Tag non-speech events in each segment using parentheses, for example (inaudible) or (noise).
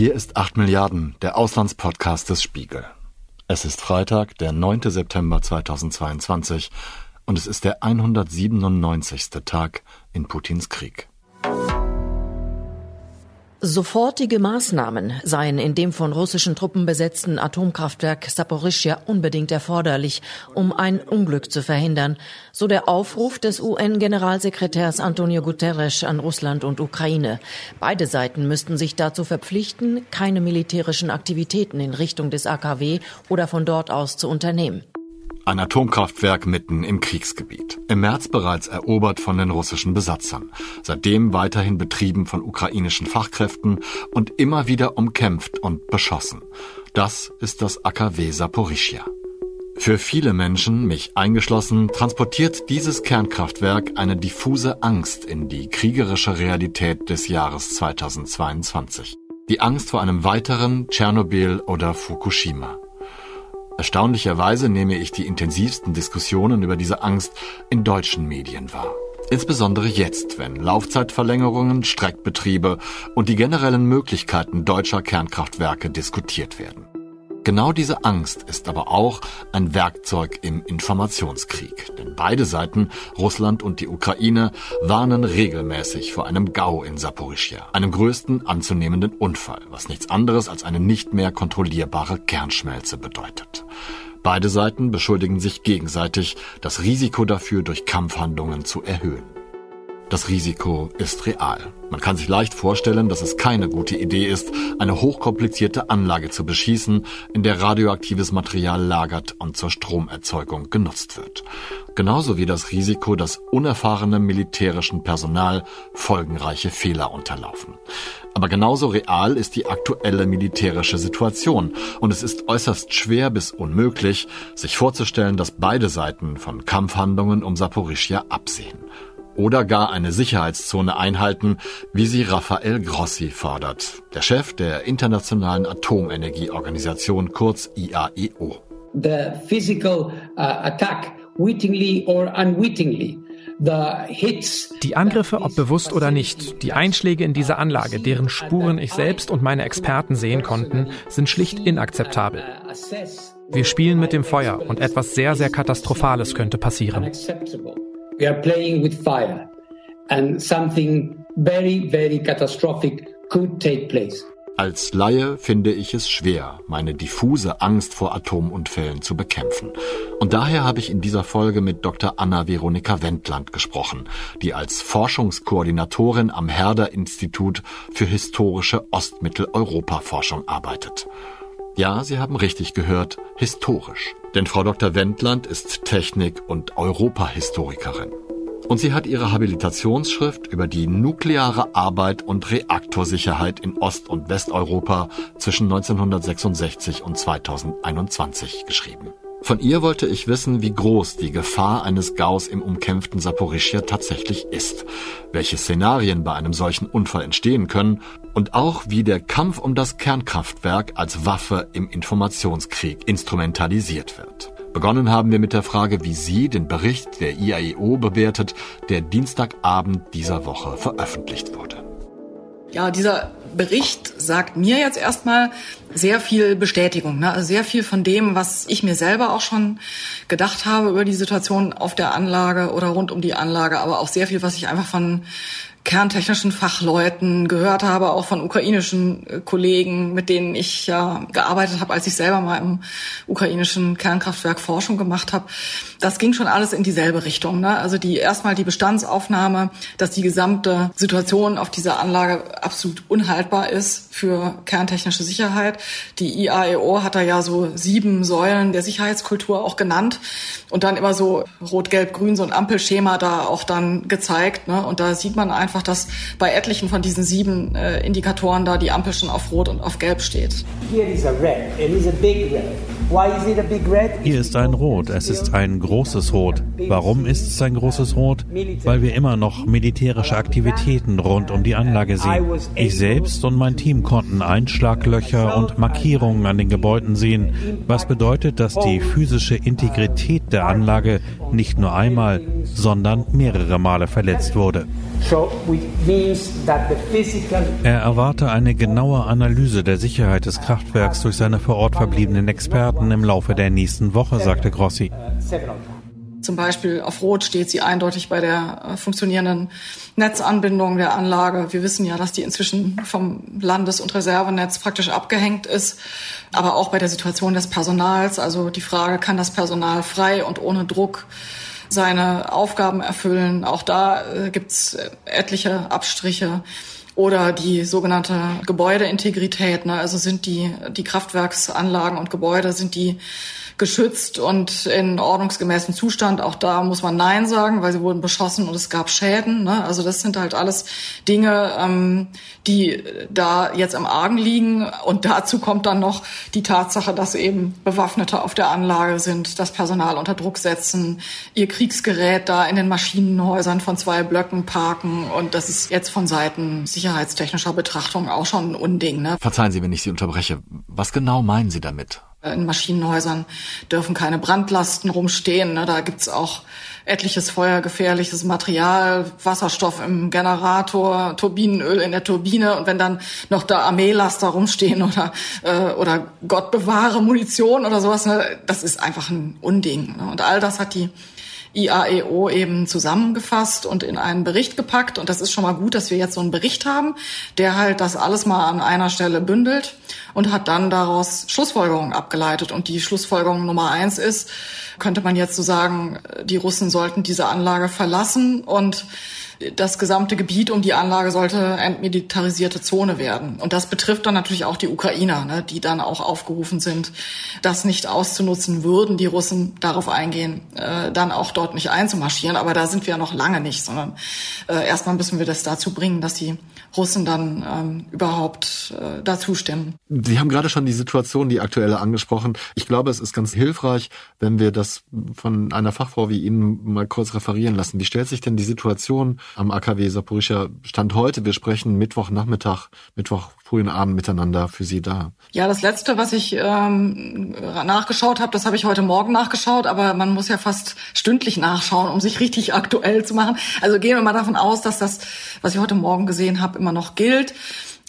Hier ist 8 Milliarden, der Auslandspodcast des Spiegel. Es ist Freitag, der 9. September 2022 und es ist der 197. Tag in Putins Krieg. Sofortige Maßnahmen seien in dem von russischen Truppen besetzten Atomkraftwerk Saporischschja unbedingt erforderlich, um ein Unglück zu verhindern, so der Aufruf des UN-Generalsekretärs Antonio Guterres an Russland und Ukraine. Beide Seiten müssten sich dazu verpflichten, keine militärischen Aktivitäten in Richtung des AKW oder von dort aus zu unternehmen. Ein Atomkraftwerk mitten im Kriegsgebiet. Im März bereits erobert von den russischen Besatzern. Seitdem weiterhin betrieben von ukrainischen Fachkräften und immer wieder umkämpft und beschossen. Das ist das AKW Saporischia. Für viele Menschen, mich eingeschlossen, transportiert dieses Kernkraftwerk eine diffuse Angst in die kriegerische Realität des Jahres 2022. Die Angst vor einem weiteren Tschernobyl oder Fukushima. Erstaunlicherweise nehme ich die intensivsten Diskussionen über diese Angst in deutschen Medien wahr. Insbesondere jetzt, wenn Laufzeitverlängerungen, Streckbetriebe und die generellen Möglichkeiten deutscher Kernkraftwerke diskutiert werden. Genau diese Angst ist aber auch ein Werkzeug im Informationskrieg. Denn beide Seiten, Russland und die Ukraine, warnen regelmäßig vor einem GAU in Saporischia, einem größten anzunehmenden Unfall, was nichts anderes als eine nicht mehr kontrollierbare Kernschmelze bedeutet. Beide Seiten beschuldigen sich gegenseitig, das Risiko dafür durch Kampfhandlungen zu erhöhen. Das Risiko ist real. Man kann sich leicht vorstellen, dass es keine gute Idee ist, eine hochkomplizierte Anlage zu beschießen, in der radioaktives Material lagert und zur Stromerzeugung genutzt wird. Genauso wie das Risiko, dass unerfahrenem militärischen Personal folgenreiche Fehler unterlaufen. Aber genauso real ist die aktuelle militärische Situation und es ist äußerst schwer bis unmöglich, sich vorzustellen, dass beide Seiten von Kampfhandlungen um Saporischia absehen oder gar eine Sicherheitszone einhalten, wie sie Rafael Grossi fordert, der Chef der Internationalen Atomenergieorganisation kurz IAEO. The physical uh, attack, wittingly or unwittingly, die Angriffe, ob bewusst oder nicht, die Einschläge in diese Anlage, deren Spuren ich selbst und meine Experten sehen konnten, sind schlicht inakzeptabel. Wir spielen mit dem Feuer und etwas sehr, sehr Katastrophales könnte passieren. We are playing with fire and something very, very catastrophic could take place. Als Laie finde ich es schwer, meine diffuse Angst vor Atomunfällen zu bekämpfen. Und daher habe ich in dieser Folge mit Dr. Anna Veronika Wendland gesprochen, die als Forschungskoordinatorin am Herder Institut für historische Ostmitteleuropa-Forschung arbeitet. Ja, Sie haben richtig gehört, historisch. Denn Frau Dr. Wendland ist Technik- und Europahistorikerin. Und sie hat ihre Habilitationsschrift über die nukleare Arbeit und Reaktorsicherheit in Ost- und Westeuropa zwischen 1966 und 2021 geschrieben. Von ihr wollte ich wissen, wie groß die Gefahr eines Gaus im umkämpften Saporischia tatsächlich ist, welche Szenarien bei einem solchen Unfall entstehen können und auch wie der Kampf um das Kernkraftwerk als Waffe im Informationskrieg instrumentalisiert wird. Begonnen haben wir mit der Frage, wie sie den Bericht der IAEO bewertet, der Dienstagabend dieser Woche veröffentlicht wurde. Ja, dieser Bericht sagt mir jetzt erstmal sehr viel Bestätigung, ne? also sehr viel von dem, was ich mir selber auch schon gedacht habe über die Situation auf der Anlage oder rund um die Anlage, aber auch sehr viel, was ich einfach von kerntechnischen Fachleuten gehört habe, auch von ukrainischen äh, Kollegen, mit denen ich ja gearbeitet habe, als ich selber mal im ukrainischen Kernkraftwerk Forschung gemacht habe. Das ging schon alles in dieselbe Richtung. Ne? Also die erstmal die Bestandsaufnahme, dass die gesamte Situation auf dieser Anlage absolut unhaltbar ist für kerntechnische Sicherheit. Die IAEO hat da ja so sieben Säulen der Sicherheitskultur auch genannt und dann immer so rot, gelb, grün so ein Ampelschema da auch dann gezeigt. Ne? Und da sieht man einfach dass bei etlichen von diesen sieben äh, Indikatoren da die Ampel schon auf Rot und auf Gelb steht. Hier ist ein Rot, es ist ein großes Rot. Warum ist es ein großes Rot? Weil wir immer noch militärische Aktivitäten rund um die Anlage sehen. Ich selbst und mein Team konnten Einschlaglöcher und Markierungen an den Gebäuden sehen, was bedeutet, dass die physische Integrität der Anlage nicht nur einmal, sondern mehrere Male verletzt wurde. Er erwarte eine genaue Analyse der Sicherheit des Kraftwerks durch seine vor Ort verbliebenen Experten im Laufe der nächsten Woche, sagte Grossi. Zum Beispiel auf Rot steht sie eindeutig bei der äh, funktionierenden Netzanbindung der Anlage. Wir wissen ja, dass die inzwischen vom Landes- und Reservenetz praktisch abgehängt ist. Aber auch bei der Situation des Personals, also die Frage, kann das Personal frei und ohne Druck seine Aufgaben erfüllen? Auch da äh, gibt's äh, etliche Abstriche oder die sogenannte Gebäudeintegrität. Ne? Also sind die, die Kraftwerksanlagen und Gebäude, sind die geschützt und in ordnungsgemäßem Zustand. Auch da muss man Nein sagen, weil sie wurden beschossen und es gab Schäden. Ne? Also das sind halt alles Dinge, ähm, die da jetzt im Argen liegen. Und dazu kommt dann noch die Tatsache, dass eben Bewaffnete auf der Anlage sind, das Personal unter Druck setzen, ihr Kriegsgerät da in den Maschinenhäusern von zwei Blöcken parken. Und das ist jetzt von Seiten sicherheitstechnischer Betrachtung auch schon ein Unding. Ne? Verzeihen Sie, wenn ich Sie unterbreche. Was genau meinen Sie damit? In Maschinenhäusern dürfen keine Brandlasten rumstehen. Ne? Da gibt's auch etliches feuergefährliches Material, Wasserstoff im Generator, Turbinenöl in der Turbine und wenn dann noch da Armeelaster rumstehen oder äh, oder Gott bewahre Munition oder sowas, ne? das ist einfach ein Unding. Ne? Und all das hat die IAEO eben zusammengefasst und in einen Bericht gepackt. Und das ist schon mal gut, dass wir jetzt so einen Bericht haben, der halt das alles mal an einer Stelle bündelt und hat dann daraus Schlussfolgerungen abgeleitet. Und die Schlussfolgerung Nummer eins ist, könnte man jetzt so sagen, die Russen sollten diese Anlage verlassen und das gesamte Gebiet um die Anlage sollte entmilitarisierte Zone werden. Und das betrifft dann natürlich auch die Ukrainer, ne, die dann auch aufgerufen sind, das nicht auszunutzen würden, die Russen darauf eingehen, äh, dann auch dort nicht einzumarschieren. Aber da sind wir ja noch lange nicht, sondern äh, erstmal müssen wir das dazu bringen, dass die Russen dann ähm, überhaupt äh, dazu stimmen. Sie haben gerade schon die Situation, die aktuelle angesprochen. Ich glaube, es ist ganz hilfreich, wenn wir das von einer Fachfrau wie Ihnen mal kurz referieren lassen. Wie stellt sich denn die Situation am AKW Saporischia Stand heute? Wir sprechen Mittwochnachmittag, Mittwoch frühen Abend miteinander für Sie da. Ja, das Letzte, was ich ähm, nachgeschaut habe, das habe ich heute Morgen nachgeschaut, aber man muss ja fast stündlich nachschauen, um sich richtig aktuell zu machen. Also gehen wir mal davon aus, dass das, was ich heute Morgen gesehen habe, immer noch gilt.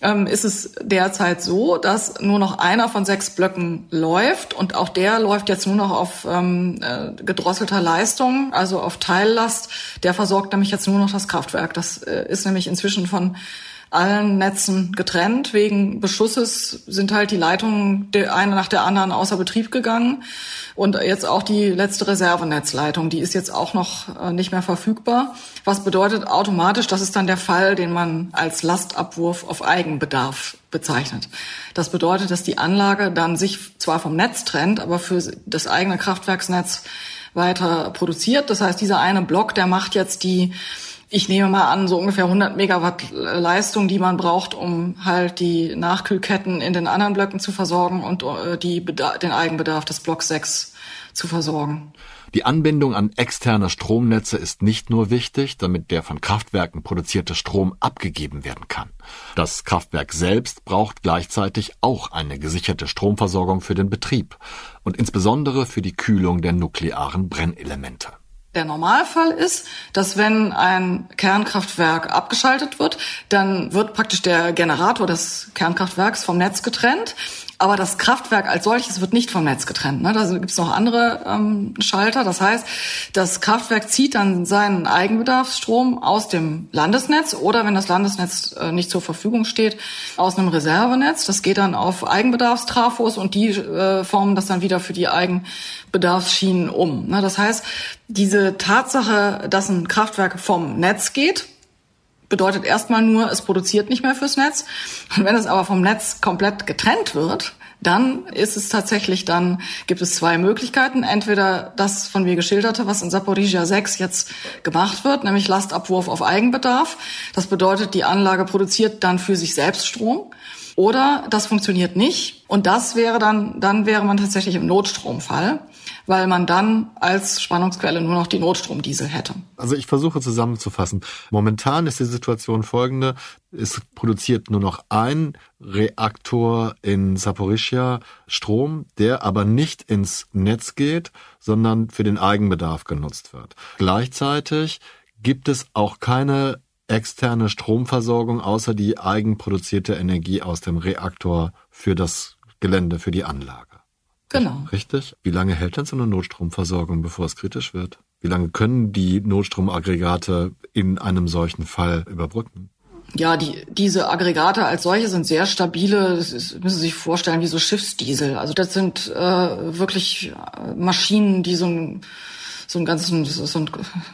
Ähm, ist es derzeit so, dass nur noch einer von sechs Blöcken läuft und auch der läuft jetzt nur noch auf ähm, äh, gedrosselter Leistung, also auf Teillast. Der versorgt nämlich jetzt nur noch das Kraftwerk. Das äh, ist nämlich inzwischen von allen Netzen getrennt. Wegen Beschusses sind halt die Leitungen der eine nach der anderen außer Betrieb gegangen. Und jetzt auch die letzte Reservenetzleitung, die ist jetzt auch noch äh, nicht mehr verfügbar. Was bedeutet automatisch, das ist dann der Fall, den man als Lastabwurf auf Eigenbedarf bezeichnet. Das bedeutet, dass die Anlage dann sich zwar vom Netz trennt, aber für das eigene Kraftwerksnetz weiter produziert. Das heißt, dieser eine Block, der macht jetzt die ich nehme mal an, so ungefähr 100 Megawatt Leistung, die man braucht, um halt die Nachkühlketten in den anderen Blöcken zu versorgen und äh, die, den Eigenbedarf des Blocks 6 zu versorgen. Die Anbindung an externe Stromnetze ist nicht nur wichtig, damit der von Kraftwerken produzierte Strom abgegeben werden kann. Das Kraftwerk selbst braucht gleichzeitig auch eine gesicherte Stromversorgung für den Betrieb und insbesondere für die Kühlung der nuklearen Brennelemente. Der Normalfall ist, dass wenn ein Kernkraftwerk abgeschaltet wird, dann wird praktisch der Generator des Kernkraftwerks vom Netz getrennt. Aber das Kraftwerk als solches wird nicht vom Netz getrennt. Ne? Da gibt es noch andere ähm, Schalter. Das heißt, das Kraftwerk zieht dann seinen Eigenbedarfsstrom aus dem Landesnetz oder wenn das Landesnetz äh, nicht zur Verfügung steht, aus einem Reservenetz. Das geht dann auf Eigenbedarfstrafos und die äh, formen das dann wieder für die Eigenbedarfsschienen um. Ne? Das heißt, diese Tatsache, dass ein Kraftwerk vom Netz geht, bedeutet erstmal nur, es produziert nicht mehr fürs Netz. Und wenn es aber vom Netz komplett getrennt wird, dann ist es tatsächlich, dann gibt es zwei Möglichkeiten. Entweder das von mir geschilderte, was in Saporizhia 6 jetzt gemacht wird, nämlich Lastabwurf auf Eigenbedarf. Das bedeutet, die Anlage produziert dann für sich selbst Strom. Oder das funktioniert nicht. Und das wäre dann, dann wäre man tatsächlich im Notstromfall weil man dann als Spannungsquelle nur noch die Notstromdiesel hätte. Also ich versuche zusammenzufassen. Momentan ist die Situation folgende. Es produziert nur noch ein Reaktor in Saporischia Strom, der aber nicht ins Netz geht, sondern für den Eigenbedarf genutzt wird. Gleichzeitig gibt es auch keine externe Stromversorgung außer die eigenproduzierte Energie aus dem Reaktor für das Gelände, für die Anlage. Genau. Richtig? Wie lange hält denn so eine Notstromversorgung, bevor es kritisch wird? Wie lange können die Notstromaggregate in einem solchen Fall überbrücken? Ja, die, diese Aggregate als solche sind sehr stabile. Das ist, müssen Sie sich vorstellen wie so Schiffsdiesel. Also das sind äh, wirklich äh, Maschinen, die so ein so ein ganzes so ein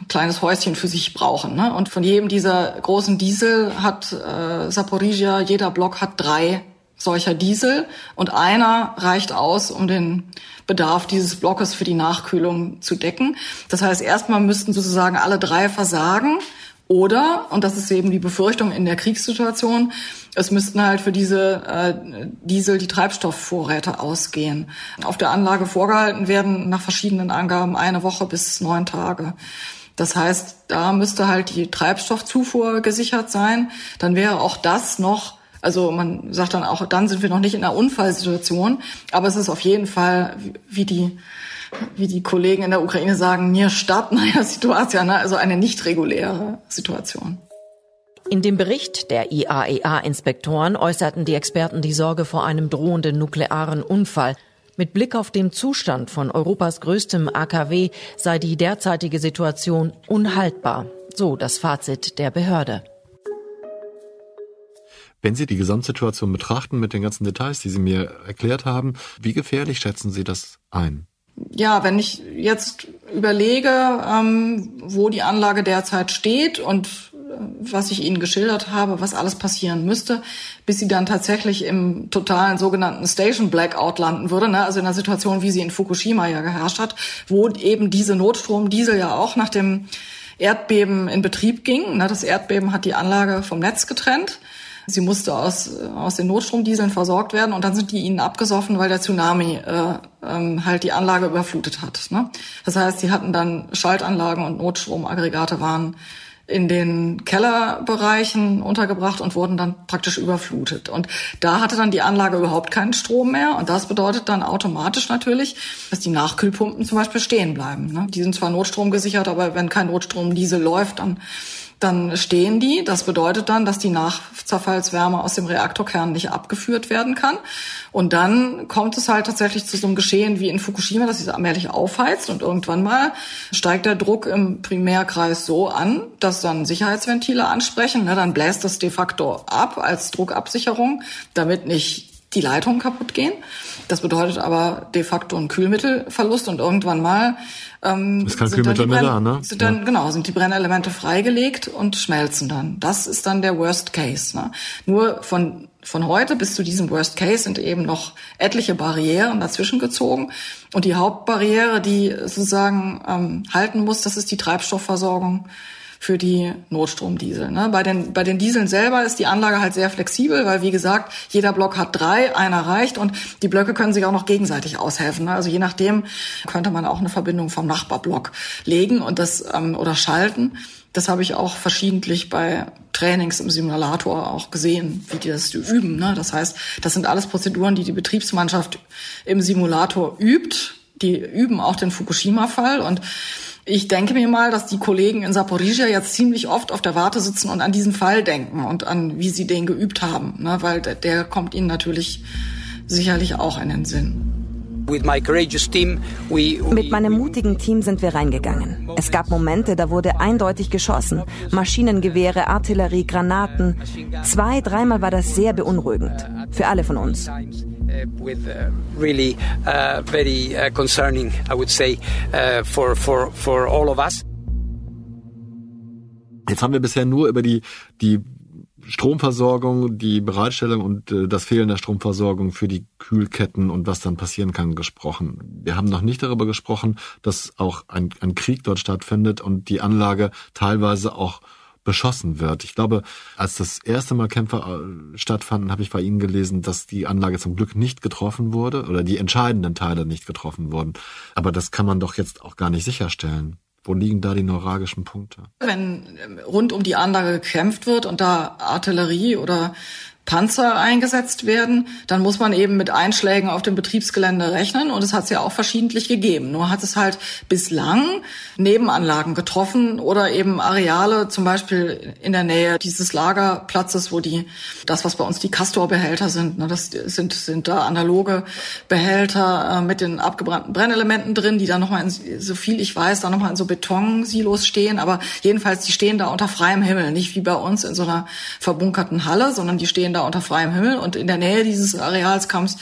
kleines Häuschen für sich brauchen. Ne? Und von jedem dieser großen Diesel hat äh, Saporizhia, jeder Block hat drei solcher Diesel und einer reicht aus, um den Bedarf dieses Blockes für die Nachkühlung zu decken. Das heißt, erstmal müssten sozusagen alle drei versagen oder, und das ist eben die Befürchtung in der Kriegssituation, es müssten halt für diese äh, Diesel die Treibstoffvorräte ausgehen. Auf der Anlage vorgehalten werden nach verschiedenen Angaben eine Woche bis neun Tage. Das heißt, da müsste halt die Treibstoffzufuhr gesichert sein. Dann wäre auch das noch also man sagt dann auch, dann sind wir noch nicht in einer Unfallsituation, aber es ist auf jeden Fall, wie die wie die Kollegen in der Ukraine sagen, mir statt naja Situation, ne? also eine nicht reguläre Situation. In dem Bericht der IAEA-Inspektoren äußerten die Experten die Sorge vor einem drohenden nuklearen Unfall. Mit Blick auf den Zustand von Europas größtem AKW sei die derzeitige Situation unhaltbar. So das Fazit der Behörde. Wenn Sie die Gesamtsituation betrachten mit den ganzen Details, die Sie mir erklärt haben, wie gefährlich schätzen Sie das ein? ja, wenn ich jetzt überlege, ähm, wo die Anlage derzeit steht und äh, was ich Ihnen geschildert habe, was alles passieren müsste, bis sie dann tatsächlich im totalen sogenannten Station Blackout landen würde, ne? also in einer Situation, wie sie in Fukushima ja geherrscht hat, wo eben diese Notstromdiesel ja auch nach dem Erdbeben in Betrieb ging. Ne? Das Erdbeben hat die Anlage vom Netz getrennt. Sie musste aus, aus den Notstromdieseln versorgt werden und dann sind die ihnen abgesoffen, weil der Tsunami äh, ähm, halt die Anlage überflutet hat. Ne? Das heißt, sie hatten dann Schaltanlagen und Notstromaggregate waren in den Kellerbereichen untergebracht und wurden dann praktisch überflutet. Und da hatte dann die Anlage überhaupt keinen Strom mehr. Und das bedeutet dann automatisch natürlich, dass die Nachkühlpumpen zum Beispiel stehen bleiben. Ne? Die sind zwar notstromgesichert, aber wenn kein Notstromdiesel läuft, dann dann stehen die. Das bedeutet dann, dass die Nachzerfallswärme aus dem Reaktorkern nicht abgeführt werden kann. Und dann kommt es halt tatsächlich zu so einem Geschehen wie in Fukushima, dass es allmählich aufheizt und irgendwann mal steigt der Druck im Primärkreis so an, dass dann Sicherheitsventile ansprechen. Dann bläst das de facto ab als Druckabsicherung, damit nicht die Leitungen kaputt gehen. Das bedeutet aber de facto ein Kühlmittelverlust und irgendwann mal ähm, ist kein Kühlmittel mehr da, ne? Sind dann, ja. Genau, sind die Brennelemente freigelegt und schmelzen dann. Das ist dann der Worst Case. Ne? Nur von von heute bis zu diesem Worst Case sind eben noch etliche Barrieren dazwischen gezogen. Und die Hauptbarriere, die sozusagen ähm, halten muss, das ist die Treibstoffversorgung für die Notstromdiesel. Ne? Bei, den, bei den Dieseln selber ist die Anlage halt sehr flexibel, weil wie gesagt, jeder Block hat drei, einer reicht und die Blöcke können sich auch noch gegenseitig aushelfen. Ne? Also je nachdem könnte man auch eine Verbindung vom Nachbarblock legen und das ähm, oder schalten. Das habe ich auch verschiedentlich bei Trainings im Simulator auch gesehen, wie die das üben. Ne? Das heißt, das sind alles Prozeduren, die die Betriebsmannschaft im Simulator übt. Die üben auch den Fukushima-Fall und ich denke mir mal, dass die Kollegen in Saporizhia jetzt ziemlich oft auf der Warte sitzen und an diesen Fall denken und an, wie sie den geübt haben, ne? weil der, der kommt ihnen natürlich sicherlich auch in den Sinn. Mit meinem mutigen Team sind wir reingegangen. Es gab Momente, da wurde eindeutig geschossen. Maschinengewehre, Artillerie, Granaten. Zwei, dreimal war das sehr beunruhigend. Für alle von uns. Uh, with uh, really uh, very concerning, I would say, for for for all of us. Jetzt haben wir bisher nur über die die Stromversorgung, die Bereitstellung und äh, das Fehlen der Stromversorgung für die Kühlketten und was dann passieren kann gesprochen. Wir haben noch nicht darüber gesprochen, dass auch ein, ein Krieg dort stattfindet und die Anlage teilweise auch beschossen wird. Ich glaube, als das erste Mal Kämpfe äh, stattfanden, habe ich bei Ihnen gelesen, dass die Anlage zum Glück nicht getroffen wurde oder die entscheidenden Teile nicht getroffen wurden. Aber das kann man doch jetzt auch gar nicht sicherstellen. Wo liegen da die neuralgischen Punkte? Wenn rund um die Anlage gekämpft wird und da Artillerie oder Panzer eingesetzt werden, dann muss man eben mit Einschlägen auf dem Betriebsgelände rechnen. Und es hat es ja auch verschiedentlich gegeben. Nur hat es halt bislang Nebenanlagen getroffen oder eben Areale, zum Beispiel in der Nähe dieses Lagerplatzes, wo die, das, was bei uns die Castor-Behälter sind, ne, das sind, sind da analoge Behälter äh, mit den abgebrannten Brennelementen drin, die dann nochmal, so viel ich weiß, da nochmal in so Betonsilos stehen. Aber jedenfalls, die stehen da unter freiem Himmel, nicht wie bei uns in so einer verbunkerten Halle, sondern die stehen da da unter freiem Himmel. Und in der Nähe dieses Areals kam es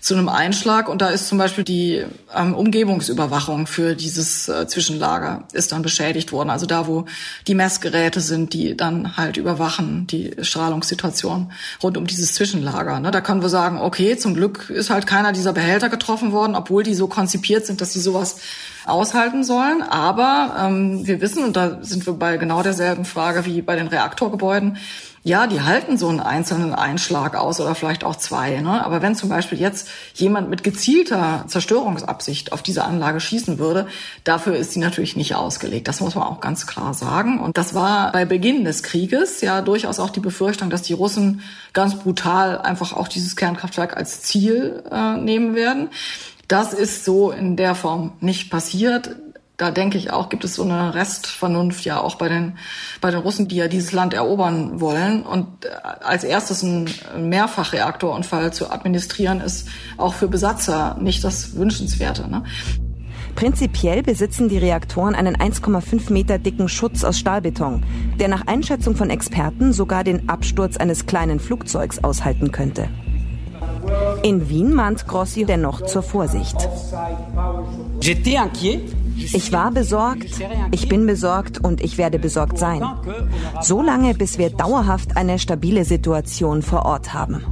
zu einem Einschlag. Und da ist zum Beispiel die ähm, Umgebungsüberwachung für dieses äh, Zwischenlager ist dann beschädigt worden. Also da, wo die Messgeräte sind, die dann halt überwachen die Strahlungssituation rund um dieses Zwischenlager. Ne? Da können wir sagen, okay, zum Glück ist halt keiner dieser Behälter getroffen worden, obwohl die so konzipiert sind, dass sie sowas aushalten sollen. Aber ähm, wir wissen, und da sind wir bei genau derselben Frage wie bei den Reaktorgebäuden, ja, die halten so einen einzelnen Einschlag aus oder vielleicht auch zwei. Ne? Aber wenn zum Beispiel jetzt jemand mit gezielter Zerstörungsabsicht auf diese Anlage schießen würde, dafür ist sie natürlich nicht ausgelegt. Das muss man auch ganz klar sagen. Und das war bei Beginn des Krieges ja durchaus auch die Befürchtung, dass die Russen ganz brutal einfach auch dieses Kernkraftwerk als Ziel äh, nehmen werden. Das ist so in der Form nicht passiert da denke ich auch, gibt es so eine Restvernunft ja auch bei den, bei den Russen, die ja dieses Land erobern wollen. Und äh, als erstes ein Mehrfachreaktorunfall zu administrieren, ist auch für Besatzer nicht das Wünschenswerte. Ne? Prinzipiell besitzen die Reaktoren einen 1,5 Meter dicken Schutz aus Stahlbeton, der nach Einschätzung von Experten sogar den Absturz eines kleinen Flugzeugs aushalten könnte. In Wien mahnt Grossi dennoch zur Vorsicht. Ich war besorgt, ich bin besorgt und ich werde besorgt sein. So lange, bis wir dauerhaft eine stabile Situation vor Ort haben.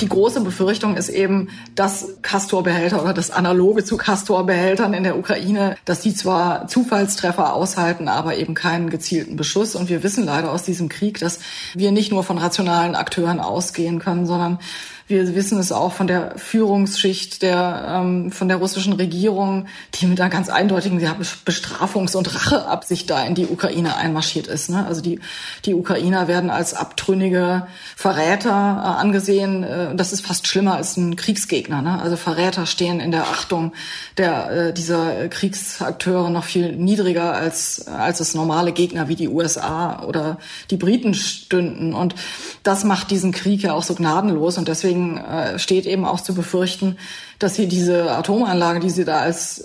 Die große Befürchtung ist eben, dass Castor-Behälter oder das Analoge zu Castor-Behältern in der Ukraine, dass die zwar Zufallstreffer aushalten, aber eben keinen gezielten Beschuss. Und wir wissen leider aus diesem Krieg, dass wir nicht nur von rationalen Akteuren ausgehen können, sondern wir wissen es auch von der Führungsschicht der, ähm, von der russischen Regierung, die mit einer ganz eindeutigen Bestrafungs- und Racheabsicht da in die Ukraine einmarschiert ist. Ne? Also die, die Ukrainer werden als abtrünnige Verräter äh, angesehen. Äh, das ist fast schlimmer als ein Kriegsgegner. Ne? Also Verräter stehen in der Achtung der, äh, dieser Kriegsakteure noch viel niedriger als, als es normale Gegner wie die USA oder die Briten stünden. Und das macht diesen Krieg ja auch so gnadenlos. Und deswegen deswegen äh, steht eben auch zu befürchten, dass sie diese Atomanlage, die sie da als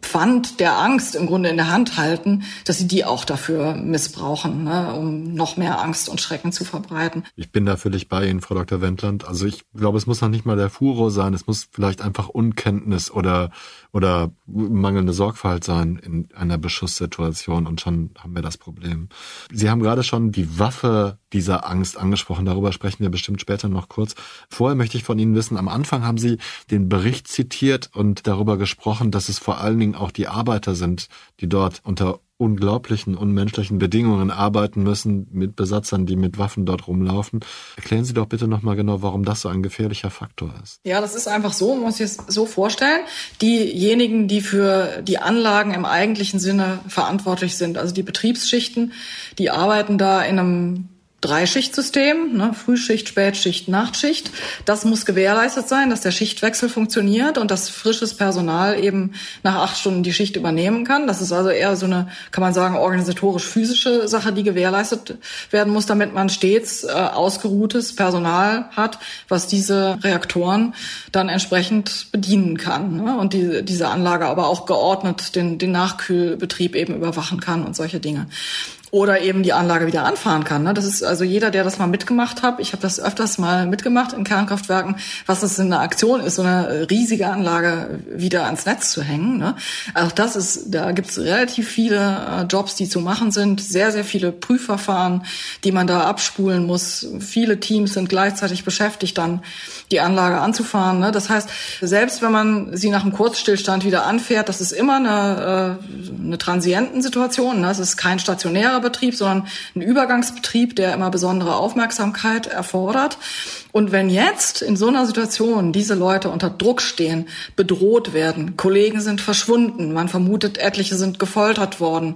Pfand der Angst im Grunde in der Hand halten, dass sie die auch dafür missbrauchen, ne, um noch mehr Angst und Schrecken zu verbreiten. Ich bin da völlig bei Ihnen, Frau Dr. Wendland. Also ich glaube, es muss noch nicht mal der Furor sein, es muss vielleicht einfach Unkenntnis oder oder mangelnde Sorgfalt sein in einer Beschusssituation und schon haben wir das Problem. Sie haben gerade schon die Waffe dieser Angst angesprochen. Darüber sprechen wir bestimmt später noch kurz. Vorher möchte ich von Ihnen wissen, am Anfang haben Sie den Bericht zitiert und darüber gesprochen, dass es vor allen Dingen auch die Arbeiter sind, die dort unter unglaublichen, unmenschlichen Bedingungen arbeiten müssen mit Besatzern, die mit Waffen dort rumlaufen. Erklären Sie doch bitte nochmal genau, warum das so ein gefährlicher Faktor ist. Ja, das ist einfach so, man muss sich es so vorstellen. Diejenigen, die für die Anlagen im eigentlichen Sinne verantwortlich sind, also die Betriebsschichten, die arbeiten da in einem Dreischichtsystem, ne, Frühschicht, Spätschicht, Nachtschicht. Das muss gewährleistet sein, dass der Schichtwechsel funktioniert und dass frisches Personal eben nach acht Stunden die Schicht übernehmen kann. Das ist also eher so eine, kann man sagen, organisatorisch-physische Sache, die gewährleistet werden muss, damit man stets äh, ausgeruhtes Personal hat, was diese Reaktoren dann entsprechend bedienen kann ne? und die, diese Anlage aber auch geordnet den, den Nachkühlbetrieb eben überwachen kann und solche Dinge oder eben die Anlage wieder anfahren kann. Ne? Das ist also jeder, der das mal mitgemacht hat. Ich habe das öfters mal mitgemacht in Kernkraftwerken, was das in einer Aktion ist, so eine riesige Anlage wieder ans Netz zu hängen. Ne? Auch das ist, da gibt es relativ viele äh, Jobs, die zu machen sind, sehr, sehr viele Prüfverfahren, die man da abspulen muss. Viele Teams sind gleichzeitig beschäftigt, dann die Anlage anzufahren. Ne? Das heißt, selbst wenn man sie nach einem Kurzstillstand wieder anfährt, das ist immer eine, äh, eine Transientensituation. Ne? Das ist kein stationärer Betrieb, sondern ein Übergangsbetrieb, der immer besondere Aufmerksamkeit erfordert. Und wenn jetzt in so einer Situation diese Leute unter Druck stehen, bedroht werden, Kollegen sind verschwunden, man vermutet, etliche sind gefoltert worden,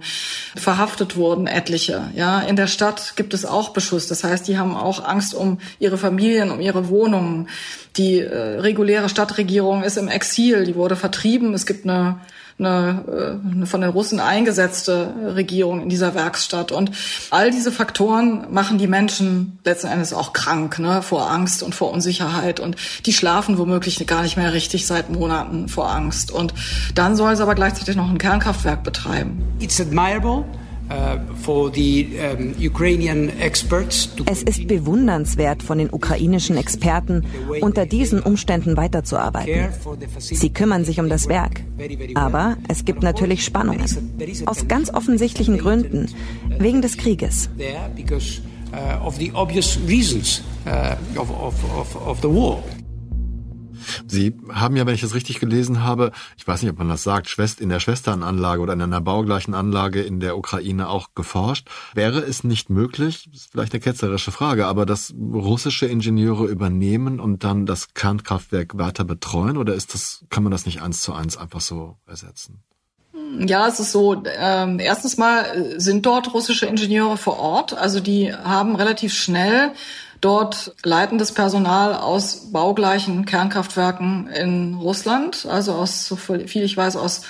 verhaftet wurden etliche. Ja, in der Stadt gibt es auch Beschuss. Das heißt, die haben auch Angst um ihre Familien, um ihre Wohnungen. Die äh, reguläre Stadtregierung ist im Exil, die wurde vertrieben. Es gibt eine eine, eine von den Russen eingesetzte Regierung in dieser Werkstatt. Und all diese Faktoren machen die Menschen letzten Endes auch krank, ne, vor Angst und vor Unsicherheit. Und die schlafen womöglich gar nicht mehr richtig seit Monaten vor Angst. Und dann soll sie aber gleichzeitig noch ein Kernkraftwerk betreiben. It's admirable. Uh, es ist bewundernswert von den ukrainischen Experten, unter diesen Umständen weiterzuarbeiten. Sie kümmern sich um das Werk. Aber es gibt natürlich Spannungen. Aus ganz offensichtlichen Gründen. Wegen des Krieges. Uh, of the obvious reasons uh, of, of, of the war. Sie haben ja, wenn ich es richtig gelesen habe, ich weiß nicht, ob man das sagt, in der Schwesternanlage oder in einer baugleichen Anlage in der Ukraine auch geforscht. Wäre es nicht möglich, ist vielleicht eine ketzerische Frage, aber dass russische Ingenieure übernehmen und dann das Kernkraftwerk weiter betreuen oder ist das, kann man das nicht eins zu eins einfach so ersetzen? Ja, es ist so, ähm, erstens mal sind dort russische Ingenieure vor Ort. Also die haben relativ schnell dort leitendes Personal aus baugleichen Kernkraftwerken in Russland, also aus, so viel ich weiß, aus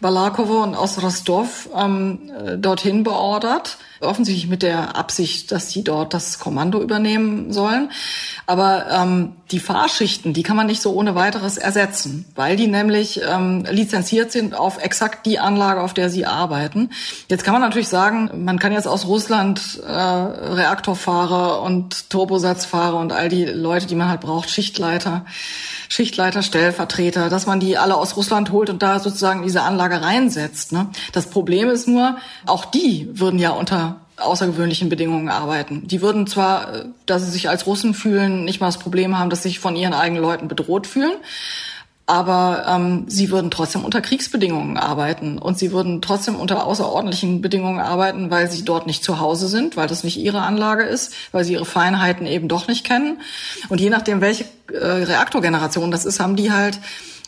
Balakovo und aus Rostov ähm, äh, dorthin beordert. Offensichtlich mit der Absicht, dass die dort das Kommando übernehmen sollen. Aber ähm, die Fahrschichten, die kann man nicht so ohne weiteres ersetzen, weil die nämlich ähm, lizenziert sind auf exakt die Anlage, auf der sie arbeiten. Jetzt kann man natürlich sagen, man kann jetzt aus Russland äh, Reaktorfahrer und Turbosatzfahrer und all die Leute, die man halt braucht, Schichtleiter, Schichtleiter, Stellvertreter, dass man die alle aus Russland holt und da sozusagen diese Anlage reinsetzt. Ne? Das Problem ist nur, auch die würden ja unter außergewöhnlichen Bedingungen arbeiten. Die würden zwar, äh, dass sie sich als Russen fühlen, nicht mal das Problem haben, dass sie sich von ihren eigenen Leuten bedroht fühlen, aber ähm, sie würden trotzdem unter Kriegsbedingungen arbeiten und sie würden trotzdem unter außerordentlichen Bedingungen arbeiten, weil sie dort nicht zu Hause sind, weil das nicht ihre Anlage ist, weil sie ihre Feinheiten eben doch nicht kennen. Und je nachdem, welche äh, Reaktorgeneration das ist, haben die halt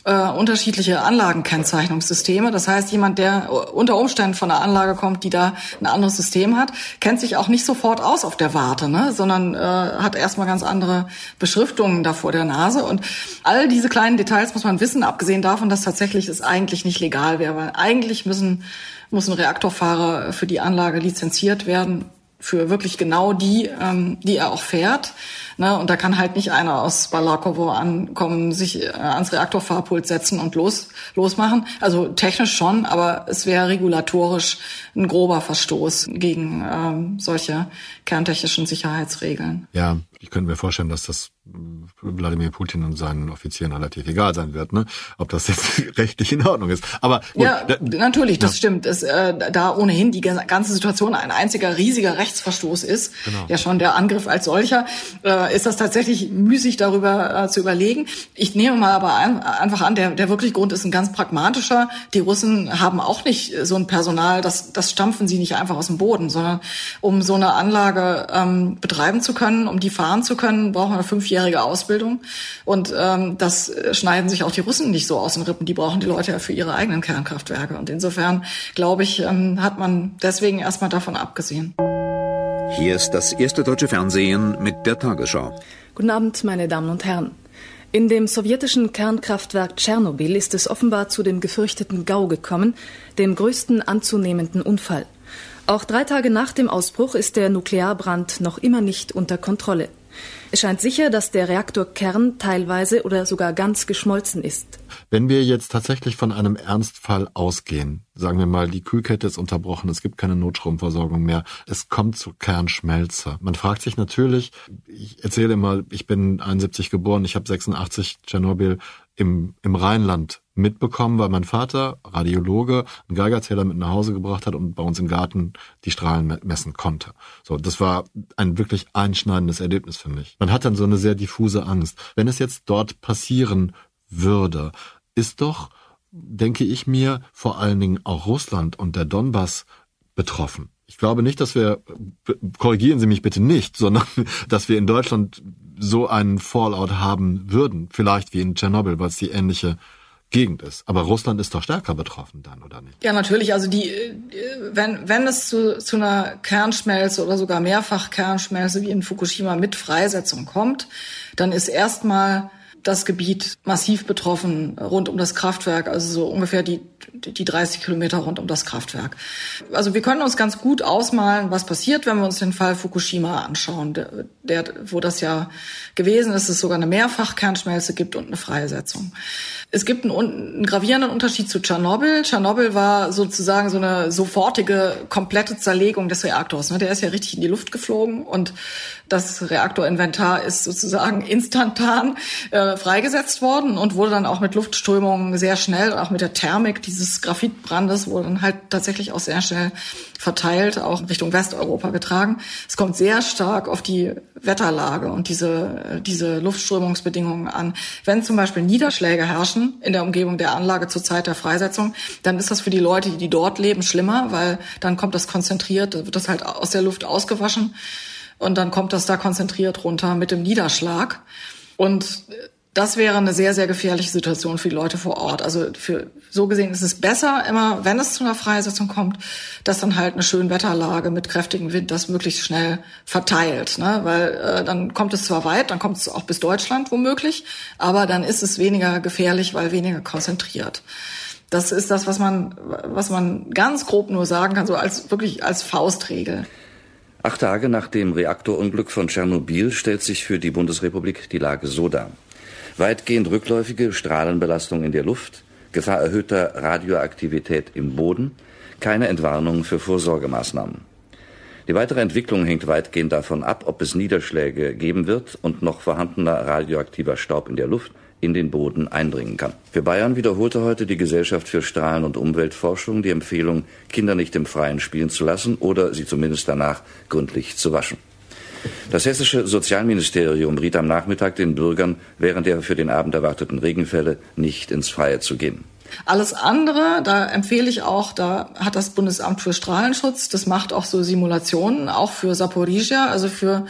äh, unterschiedliche Anlagenkennzeichnungssysteme. Das heißt, jemand, der unter Umständen von einer Anlage kommt, die da ein anderes System hat, kennt sich auch nicht sofort aus auf der Warte, ne? sondern äh, hat erstmal ganz andere Beschriftungen da vor der Nase. Und all diese kleinen Details muss man wissen, abgesehen davon, dass tatsächlich es eigentlich nicht legal wäre, weil eigentlich müssen muss ein Reaktorfahrer für die Anlage lizenziert werden für wirklich genau die, ähm, die er auch fährt. Ne? Und da kann halt nicht einer aus Balakovo ankommen, sich äh, ans Reaktorfahrpult setzen und los, losmachen. Also technisch schon, aber es wäre regulatorisch ein grober Verstoß gegen ähm, solche kerntechnischen Sicherheitsregeln. Ja, ich könnte mir vorstellen, dass das Wladimir Putin und seinen Offizieren relativ egal sein wird, ne? ob das jetzt (laughs) rechtlich in Ordnung ist. Aber gut, ja, natürlich, das ja. stimmt. Es, äh, da ohnehin die ganze Situation ein einziger riesiger Rechtsverstoß ist, genau. ja schon der Angriff als solcher, äh, ist das tatsächlich müßig darüber äh, zu überlegen. Ich nehme mal aber ein, einfach an, der, der wirklich Grund ist ein ganz pragmatischer. Die Russen haben auch nicht so ein Personal, das, das stampfen sie nicht einfach aus dem Boden, sondern um so eine Anlage ähm, betreiben zu können, um die fahren zu können, brauchen wir fünf fünfjährige Ausbildung. Und ähm, das schneiden sich auch die Russen nicht so aus den Rippen. Die brauchen die Leute ja für ihre eigenen Kernkraftwerke. Und insofern, glaube ich, ähm, hat man deswegen erstmal davon abgesehen. Hier ist das erste deutsche Fernsehen mit der Tagesschau. Guten Abend, meine Damen und Herren. In dem sowjetischen Kernkraftwerk Tschernobyl ist es offenbar zu dem gefürchteten GAU gekommen, dem größten anzunehmenden Unfall. Auch drei Tage nach dem Ausbruch ist der Nuklearbrand noch immer nicht unter Kontrolle. Es scheint sicher, dass der Reaktorkern teilweise oder sogar ganz geschmolzen ist. Wenn wir jetzt tatsächlich von einem Ernstfall ausgehen, sagen wir mal, die Kühlkette ist unterbrochen, es gibt keine Notstromversorgung mehr, es kommt zu Kernschmelze. Man fragt sich natürlich, ich erzähle immer, ich bin 71 geboren, ich habe 86 Tschernobyl im, im Rheinland mitbekommen, weil mein Vater, Radiologe, einen Geigerzähler mit nach Hause gebracht hat und bei uns im Garten die Strahlen messen konnte. So, das war ein wirklich einschneidendes Erlebnis für mich. Man hat dann so eine sehr diffuse Angst. Wenn es jetzt dort passieren würde, ist doch, denke ich mir, vor allen Dingen auch Russland und der Donbass betroffen. Ich glaube nicht, dass wir, korrigieren Sie mich bitte nicht, sondern (laughs) dass wir in Deutschland so einen Fallout haben würden. Vielleicht wie in Tschernobyl, weil es die ähnliche Gegend ist. Aber Russland ist doch stärker betroffen dann, oder nicht? Ja, natürlich. Also die, äh, wenn, wenn es zu, zu einer Kernschmelze oder sogar mehrfach Kernschmelze wie in Fukushima mit Freisetzung kommt, dann ist erstmal das Gebiet massiv betroffen rund um das Kraftwerk, also so ungefähr die, die 30 Kilometer rund um das Kraftwerk. Also wir können uns ganz gut ausmalen, was passiert, wenn wir uns den Fall Fukushima anschauen, der, der wo das ja gewesen ist, es sogar eine Mehrfachkernschmelze gibt und eine Freisetzung. Es gibt einen, einen gravierenden Unterschied zu Tschernobyl. Tschernobyl war sozusagen so eine sofortige, komplette Zerlegung des Reaktors. Ne? Der ist ja richtig in die Luft geflogen und das Reaktorinventar ist sozusagen (laughs) instantan äh, freigesetzt worden und wurde dann auch mit Luftströmungen sehr schnell, auch mit der Thermik dieses Graphitbrandes, wurde dann halt tatsächlich auch sehr schnell verteilt, auch Richtung Westeuropa getragen. Es kommt sehr stark auf die Wetterlage und diese, diese Luftströmungsbedingungen an. Wenn zum Beispiel Niederschläge herrschen in der Umgebung der Anlage zur Zeit der Freisetzung, dann ist das für die Leute, die dort leben, schlimmer, weil dann kommt das konzentriert, wird das halt aus der Luft ausgewaschen und dann kommt das da konzentriert runter mit dem Niederschlag. Und das wäre eine sehr, sehr gefährliche Situation für die Leute vor Ort. Also für, so gesehen ist es besser immer, wenn es zu einer Freisetzung kommt, dass dann halt eine schöne Wetterlage mit kräftigem Wind das möglichst schnell verteilt. Ne? Weil äh, dann kommt es zwar weit, dann kommt es auch bis Deutschland womöglich, aber dann ist es weniger gefährlich, weil weniger konzentriert. Das ist das, was man, was man ganz grob nur sagen kann, so als wirklich als Faustregel. Acht Tage nach dem Reaktorunglück von Tschernobyl stellt sich für die Bundesrepublik die Lage so dar. Weitgehend rückläufige Strahlenbelastung in der Luft, Gefahr erhöhter Radioaktivität im Boden, keine Entwarnung für Vorsorgemaßnahmen. Die weitere Entwicklung hängt weitgehend davon ab, ob es Niederschläge geben wird und noch vorhandener radioaktiver Staub in der Luft in den Boden eindringen kann. Für Bayern wiederholte heute die Gesellschaft für Strahlen- und Umweltforschung die Empfehlung, Kinder nicht im Freien spielen zu lassen oder sie zumindest danach gründlich zu waschen. Das hessische Sozialministerium riet am Nachmittag den Bürgern, während der für den Abend erwarteten Regenfälle nicht ins Freie zu gehen. Alles andere, da empfehle ich auch, da hat das Bundesamt für Strahlenschutz, das macht auch so Simulationen, auch für Saporizia, also für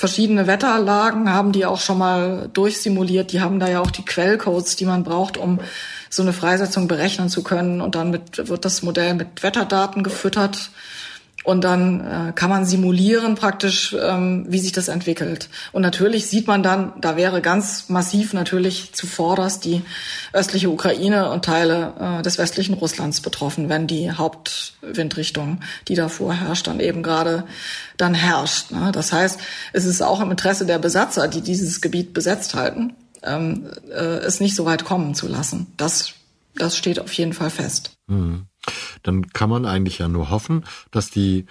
verschiedene Wetterlagen haben die auch schon mal durchsimuliert. Die haben da ja auch die Quellcodes, die man braucht, um so eine Freisetzung berechnen zu können. Und dann wird das Modell mit Wetterdaten gefüttert. Und dann äh, kann man simulieren praktisch, ähm, wie sich das entwickelt. Und natürlich sieht man dann, da wäre ganz massiv natürlich zuvorderst die östliche Ukraine und Teile äh, des westlichen Russlands betroffen, wenn die Hauptwindrichtung, die da vorherrscht, dann eben gerade dann herrscht. Ne? Das heißt, es ist auch im Interesse der Besatzer, die dieses Gebiet besetzt halten, ähm, äh, es nicht so weit kommen zu lassen. Das, das steht auf jeden Fall fest. Mhm dann kann man eigentlich ja nur hoffen, dass die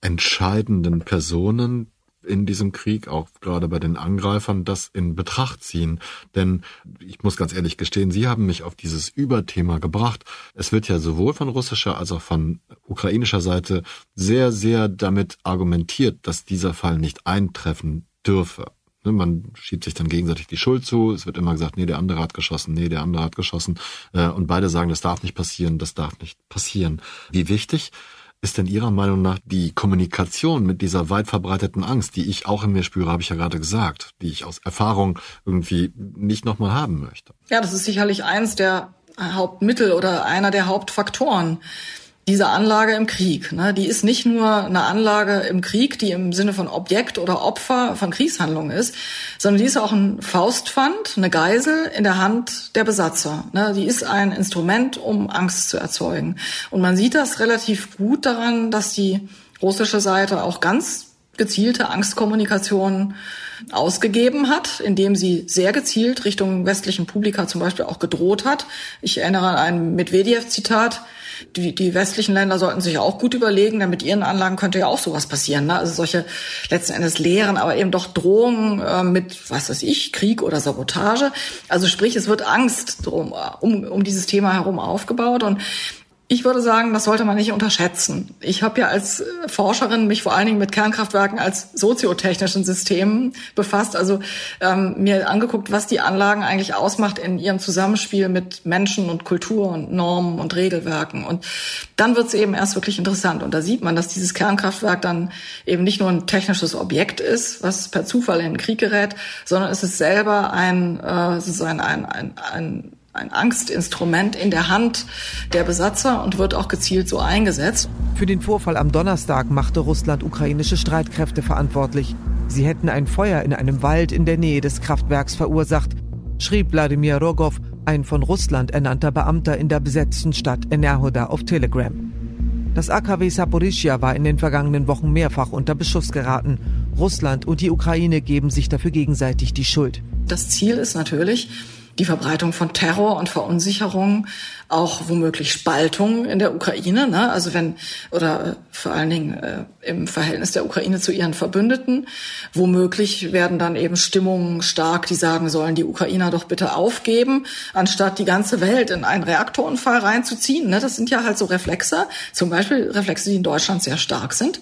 entscheidenden Personen in diesem Krieg, auch gerade bei den Angreifern, das in Betracht ziehen. Denn ich muss ganz ehrlich gestehen, Sie haben mich auf dieses Überthema gebracht. Es wird ja sowohl von russischer als auch von ukrainischer Seite sehr, sehr damit argumentiert, dass dieser Fall nicht eintreffen dürfe. Ne, man schiebt sich dann gegenseitig die Schuld zu. Es wird immer gesagt, nee, der andere hat geschossen, nee, der andere hat geschossen. Äh, und beide sagen, das darf nicht passieren, das darf nicht passieren. Wie wichtig ist denn Ihrer Meinung nach die Kommunikation mit dieser weit verbreiteten Angst, die ich auch in mir spüre, habe ich ja gerade gesagt, die ich aus Erfahrung irgendwie nicht nochmal haben möchte? Ja, das ist sicherlich eins der Hauptmittel oder einer der Hauptfaktoren diese Anlage im Krieg. Ne? Die ist nicht nur eine Anlage im Krieg, die im Sinne von Objekt oder Opfer von Kriegshandlungen ist, sondern die ist auch ein Faustpfand, eine Geisel in der Hand der Besatzer. Ne? Die ist ein Instrument, um Angst zu erzeugen. Und man sieht das relativ gut daran, dass die russische Seite auch ganz gezielte Angstkommunikation ausgegeben hat, indem sie sehr gezielt Richtung westlichen Publika zum Beispiel auch gedroht hat. Ich erinnere an ein Medvedev-Zitat, die, die westlichen Länder sollten sich auch gut überlegen, denn mit ihren Anlagen könnte ja auch sowas passieren. Ne? Also solche letzten Endes Lehren, aber eben doch Drohungen äh, mit, was weiß ich, Krieg oder Sabotage. Also sprich, es wird Angst drum, um, um dieses Thema herum aufgebaut und Ich würde sagen, das sollte man nicht unterschätzen. Ich habe ja als äh, Forscherin mich vor allen Dingen mit Kernkraftwerken als soziotechnischen Systemen befasst, also ähm, mir angeguckt, was die Anlagen eigentlich ausmacht in ihrem Zusammenspiel mit Menschen und Kultur und Normen und Regelwerken. Und dann wird es eben erst wirklich interessant. Und da sieht man, dass dieses Kernkraftwerk dann eben nicht nur ein technisches Objekt ist, was per Zufall in den Krieg gerät, sondern es ist selber ein, äh, sozusagen ein, ein, ein ein Angstinstrument in der Hand der Besatzer und wird auch gezielt so eingesetzt. Für den Vorfall am Donnerstag machte Russland ukrainische Streitkräfte verantwortlich. Sie hätten ein Feuer in einem Wald in der Nähe des Kraftwerks verursacht, schrieb Wladimir Rogov, ein von Russland ernannter Beamter in der besetzten Stadt Enerhoda auf Telegram. Das AKW Saporischia war in den vergangenen Wochen mehrfach unter Beschuss geraten. Russland und die Ukraine geben sich dafür gegenseitig die Schuld. Das Ziel ist natürlich, die Verbreitung von Terror und Verunsicherung, auch womöglich Spaltung in der Ukraine, ne? also wenn oder äh, vor allen Dingen äh, im Verhältnis der Ukraine zu ihren Verbündeten. Womöglich werden dann eben Stimmungen stark, die sagen sollen, die Ukrainer doch bitte aufgeben, anstatt die ganze Welt in einen Reaktorunfall reinzuziehen. Ne? Das sind ja halt so Reflexe, zum Beispiel Reflexe, die in Deutschland sehr stark sind,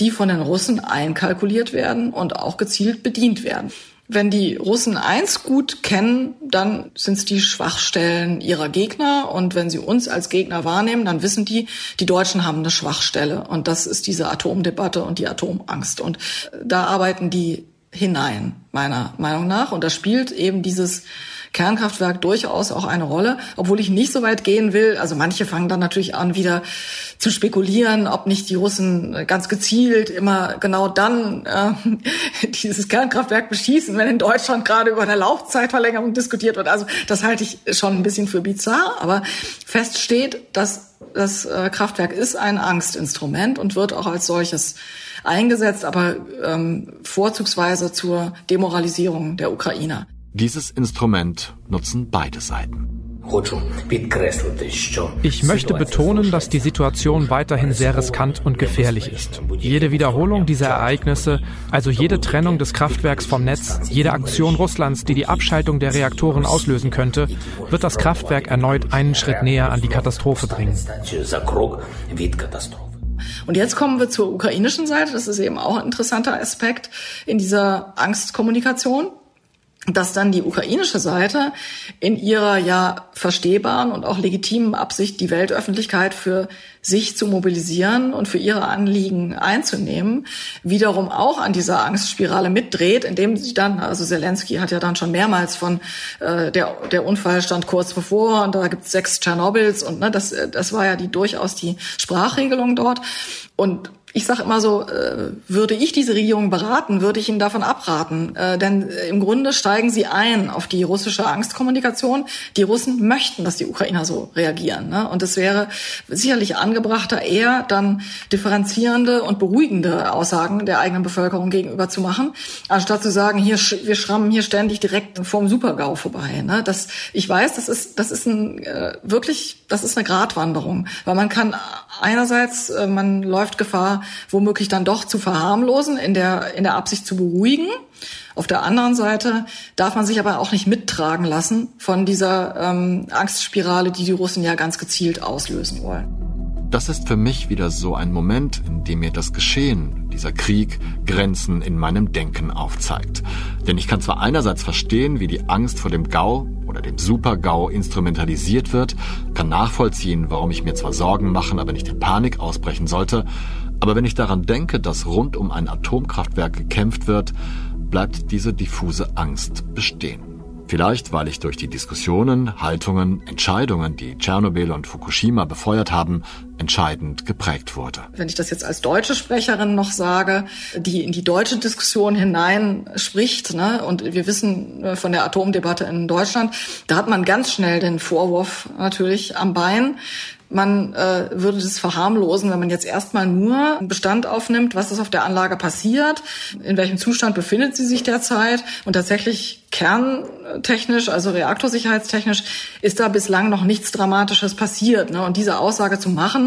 die von den Russen einkalkuliert werden und auch gezielt bedient werden. Wenn die Russen eins gut kennen, dann sind es die Schwachstellen ihrer Gegner. Und wenn sie uns als Gegner wahrnehmen, dann wissen die, die Deutschen haben eine Schwachstelle. Und das ist diese Atomdebatte und die Atomangst. Und da arbeiten die hinein, meiner Meinung nach. Und da spielt eben dieses Kernkraftwerk durchaus auch eine Rolle, obwohl ich nicht so weit gehen will. Also manche fangen dann natürlich an, wieder zu spekulieren, ob nicht die Russen ganz gezielt immer genau dann äh, (laughs) dieses Kernkraftwerk beschießen, wenn in Deutschland gerade über eine Laufzeitverlängerung diskutiert wird. Also das halte ich schon ein bisschen für bizarr, aber fest steht, dass das äh, Kraftwerk ist ein Angstinstrument und wird auch als solches eingesetzt, aber ähm, vorzugsweise zur Demoralisierung der Ukrainer. Dieses Instrument nutzen beide Seiten. Ich möchte betonen, dass die Situation weiterhin sehr riskant und gefährlich ist. Jede Wiederholung dieser Ereignisse, also jede Trennung des Kraftwerks vom Netz, jede Aktion Russlands, die die Abschaltung der Reaktoren auslösen könnte, wird das Kraftwerk erneut einen Schritt näher an die Katastrophe bringen. Und jetzt kommen wir zur ukrainischen Seite. Das ist eben auch ein interessanter Aspekt in dieser Angstkommunikation dass dann die ukrainische Seite in ihrer ja verstehbaren und auch legitimen Absicht, die Weltöffentlichkeit für sich zu mobilisieren und für ihre Anliegen einzunehmen, wiederum auch an dieser Angstspirale mitdreht, indem sie dann, also Zelensky hat ja dann schon mehrmals von äh, der der Unfall stand kurz bevor und da gibt es sechs Tschernobyls und ne, das das war ja die durchaus die Sprachregelung dort. Und ich sage immer so, äh, würde ich diese Regierung beraten, würde ich ihnen davon abraten. Äh, denn äh, im Grunde steigen sie ein auf die russische Angstkommunikation. Die Russen möchten, dass die Ukrainer so reagieren. Ne? Und es wäre sicherlich angebrachter, eher dann differenzierende und beruhigende Aussagen der eigenen Bevölkerung gegenüber zu machen, anstatt zu sagen, hier wir schrammen hier ständig direkt vorm Supergau vorbei. Ne? Das, ich weiß, das ist, das ist ein wirklich, das ist eine Gratwanderung, weil man kann einerseits, man läuft Gefahr, womöglich dann doch zu verharmlosen, in der, in der Absicht zu beruhigen. Auf der anderen Seite darf man sich aber auch nicht mittragen lassen von dieser ähm, Angstspirale, die die Russen ja ganz gezielt auslösen wollen. Das ist für mich wieder so ein Moment, in dem mir das Geschehen, dieser Krieg, Grenzen in meinem Denken aufzeigt. Denn ich kann zwar einerseits verstehen, wie die Angst vor dem GAU oder dem Super-GAU instrumentalisiert wird, kann nachvollziehen, warum ich mir zwar Sorgen machen, aber nicht in Panik ausbrechen sollte, aber wenn ich daran denke, dass rund um ein Atomkraftwerk gekämpft wird, bleibt diese diffuse Angst bestehen. Vielleicht, weil ich durch die Diskussionen, Haltungen, Entscheidungen, die Tschernobyl und Fukushima befeuert haben, entscheidend geprägt wurde. Wenn ich das jetzt als deutsche Sprecherin noch sage, die in die deutsche Diskussion hinein spricht, ne, und wir wissen äh, von der Atomdebatte in Deutschland, da hat man ganz schnell den Vorwurf natürlich am Bein, man äh, würde das verharmlosen, wenn man jetzt erstmal nur Bestand aufnimmt, was ist auf der Anlage passiert, in welchem Zustand befindet sie sich derzeit. Und tatsächlich kerntechnisch, also reaktorsicherheitstechnisch, ist da bislang noch nichts Dramatisches passiert. Ne? Und diese Aussage zu machen,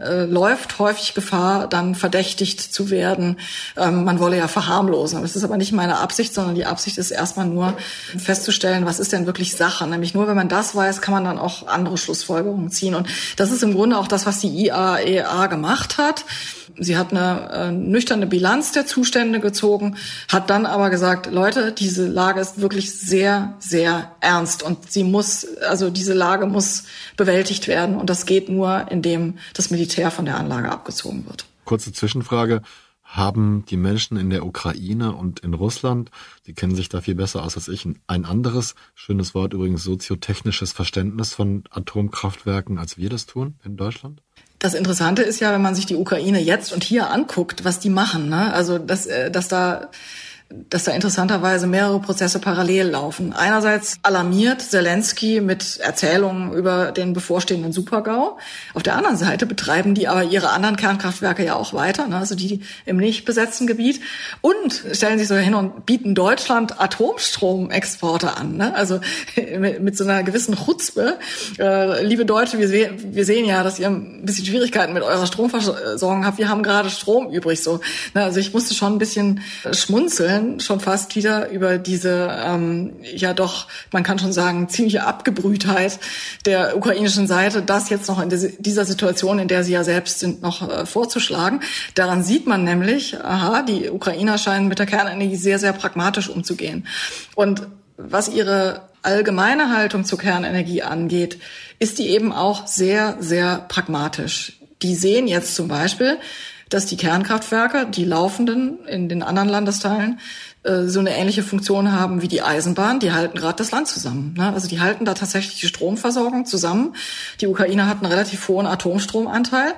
äh, läuft häufig Gefahr, dann verdächtigt zu werden. Ähm, man wolle ja verharmlosen. Das ist aber nicht meine Absicht, sondern die Absicht ist erstmal nur festzustellen, was ist denn wirklich Sache. Nämlich nur, wenn man das weiß, kann man dann auch andere Schlussfolgerungen ziehen. Und das ist im Grunde auch das, was die IAEA e gemacht hat. Sie hat eine äh, nüchterne Bilanz der Zustände gezogen, hat dann aber gesagt, Leute, diese Lage ist wirklich sehr, sehr ernst und sie muss, also diese Lage muss bewältigt werden und das geht nur, indem das Militär von der Anlage abgezogen wird. Kurze Zwischenfrage. Haben die Menschen in der Ukraine und in Russland, die kennen sich da viel besser aus als ich, ein anderes, schönes Wort übrigens, soziotechnisches Verständnis von Atomkraftwerken, als wir das tun in Deutschland? Das Interessante ist ja, wenn man sich die Ukraine jetzt und hier anguckt, was die machen. Ne? Also, dass, äh, dass da dass da interessanterweise mehrere Prozesse parallel laufen. Einerseits alarmiert Zelensky mit Erzählungen über den bevorstehenden Supergau. Auf der anderen Seite betreiben die aber ihre anderen Kernkraftwerke ja auch weiter, ne? also die im nicht besetzten Gebiet. Und stellen sich so hin und bieten Deutschland Atomstromexporte an. Ne? Also (laughs) mit, mit so einer gewissen Chutzpe. Äh, liebe Deutsche, wir, se wir sehen ja, dass ihr ein bisschen Schwierigkeiten mit eurer Stromversorgung habt. Wir haben gerade Strom übrig. So. Ne? Also ich musste schon ein bisschen schmunzeln Jahren schon fast wieder über diese, ähm, ja doch, man kann schon sagen, ziemliche Abgebrühtheit der ukrainischen Seite, das jetzt noch in dieser Situation, in der sie ja selbst sind, noch äh, vorzuschlagen. Daran sieht man nämlich, aha, die Ukrainer scheinen mit der Kernenergie sehr, sehr pragmatisch umzugehen. Und was ihre allgemeine Haltung zur Kernenergie angeht, ist die eben auch sehr, sehr pragmatisch. Die sehen jetzt zum Beispiel, dass die Kernkraftwerke, die laufenden in den anderen Landesteilen, äh, so eine ähnliche Funktion haben wie die Eisenbahn. Die halten gerade das Land zusammen. Ne? Also die halten da tatsächlich die Stromversorgung zusammen. Die Ukraine hat einen relativ hohen Atomstromanteil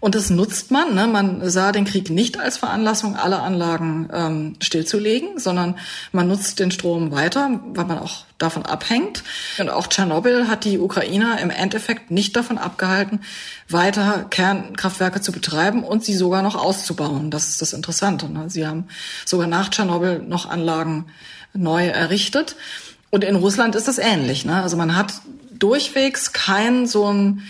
und das nutzt man. Ne? Man sah den Krieg nicht als Veranlassung, alle Anlagen ähm, stillzulegen, sondern man nutzt den Strom weiter, weil man auch davon abhängt. Und auch Tschernobyl hat die Ukrainer im Endeffekt nicht davon abgehalten, weiter Kernkraftwerke zu betreiben und sie sogar noch auszubauen. Das ist das Interessante. Ne? Sie haben sogar nach Tschernobyl noch Anlagen neu errichtet. Und in Russland ist das ähnlich. Ne? Also man hat durchwegs kein so ein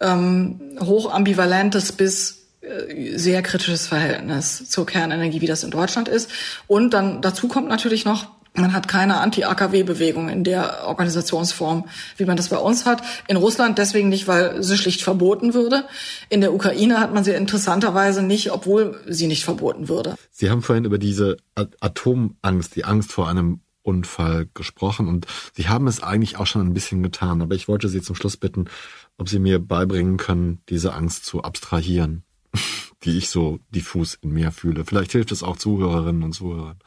ähm, hochambivalentes bis äh, sehr kritisches Verhältnis zur Kernenergie, wie das in Deutschland ist. Und dann dazu kommt natürlich noch, man hat keine Anti-AKW-Bewegung in der Organisationsform, wie man das bei uns hat. In Russland deswegen nicht, weil sie schlicht verboten würde. In der Ukraine hat man sie interessanterweise nicht, obwohl sie nicht verboten würde. Sie haben vorhin über diese Atomangst, die Angst vor einem Unfall gesprochen und Sie haben es eigentlich auch schon ein bisschen getan. Aber ich wollte Sie zum Schluss bitten, ob Sie mir beibringen können, diese Angst zu abstrahieren, (laughs) die ich so diffus in mir fühle. Vielleicht hilft es auch Zuhörerinnen und Zuhörern.